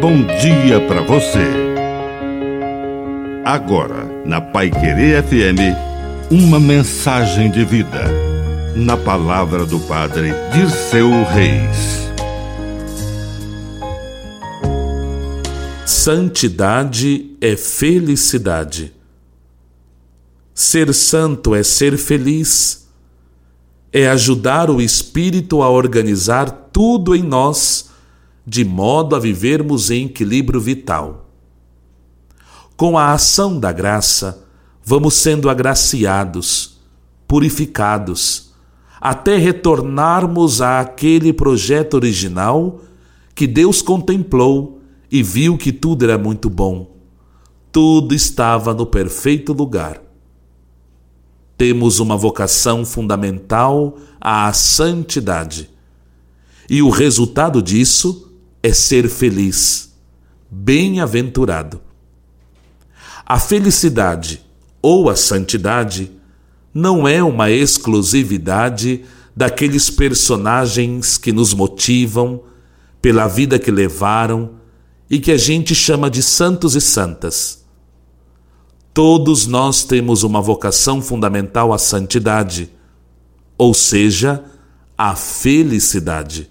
bom dia para você. Agora, na Pai Querer FM, uma mensagem de vida. Na palavra do Padre Dirceu Reis. Santidade é felicidade. Ser santo é ser feliz, é ajudar o Espírito a organizar tudo em nós de modo a vivermos em equilíbrio vital. Com a ação da graça, vamos sendo agraciados, purificados, até retornarmos àquele projeto original que Deus contemplou e viu que tudo era muito bom. Tudo estava no perfeito lugar. Temos uma vocação fundamental à santidade. E o resultado disso é ser feliz, bem-aventurado. A felicidade ou a santidade não é uma exclusividade daqueles personagens que nos motivam pela vida que levaram e que a gente chama de santos e santas. Todos nós temos uma vocação fundamental à santidade, ou seja, à felicidade.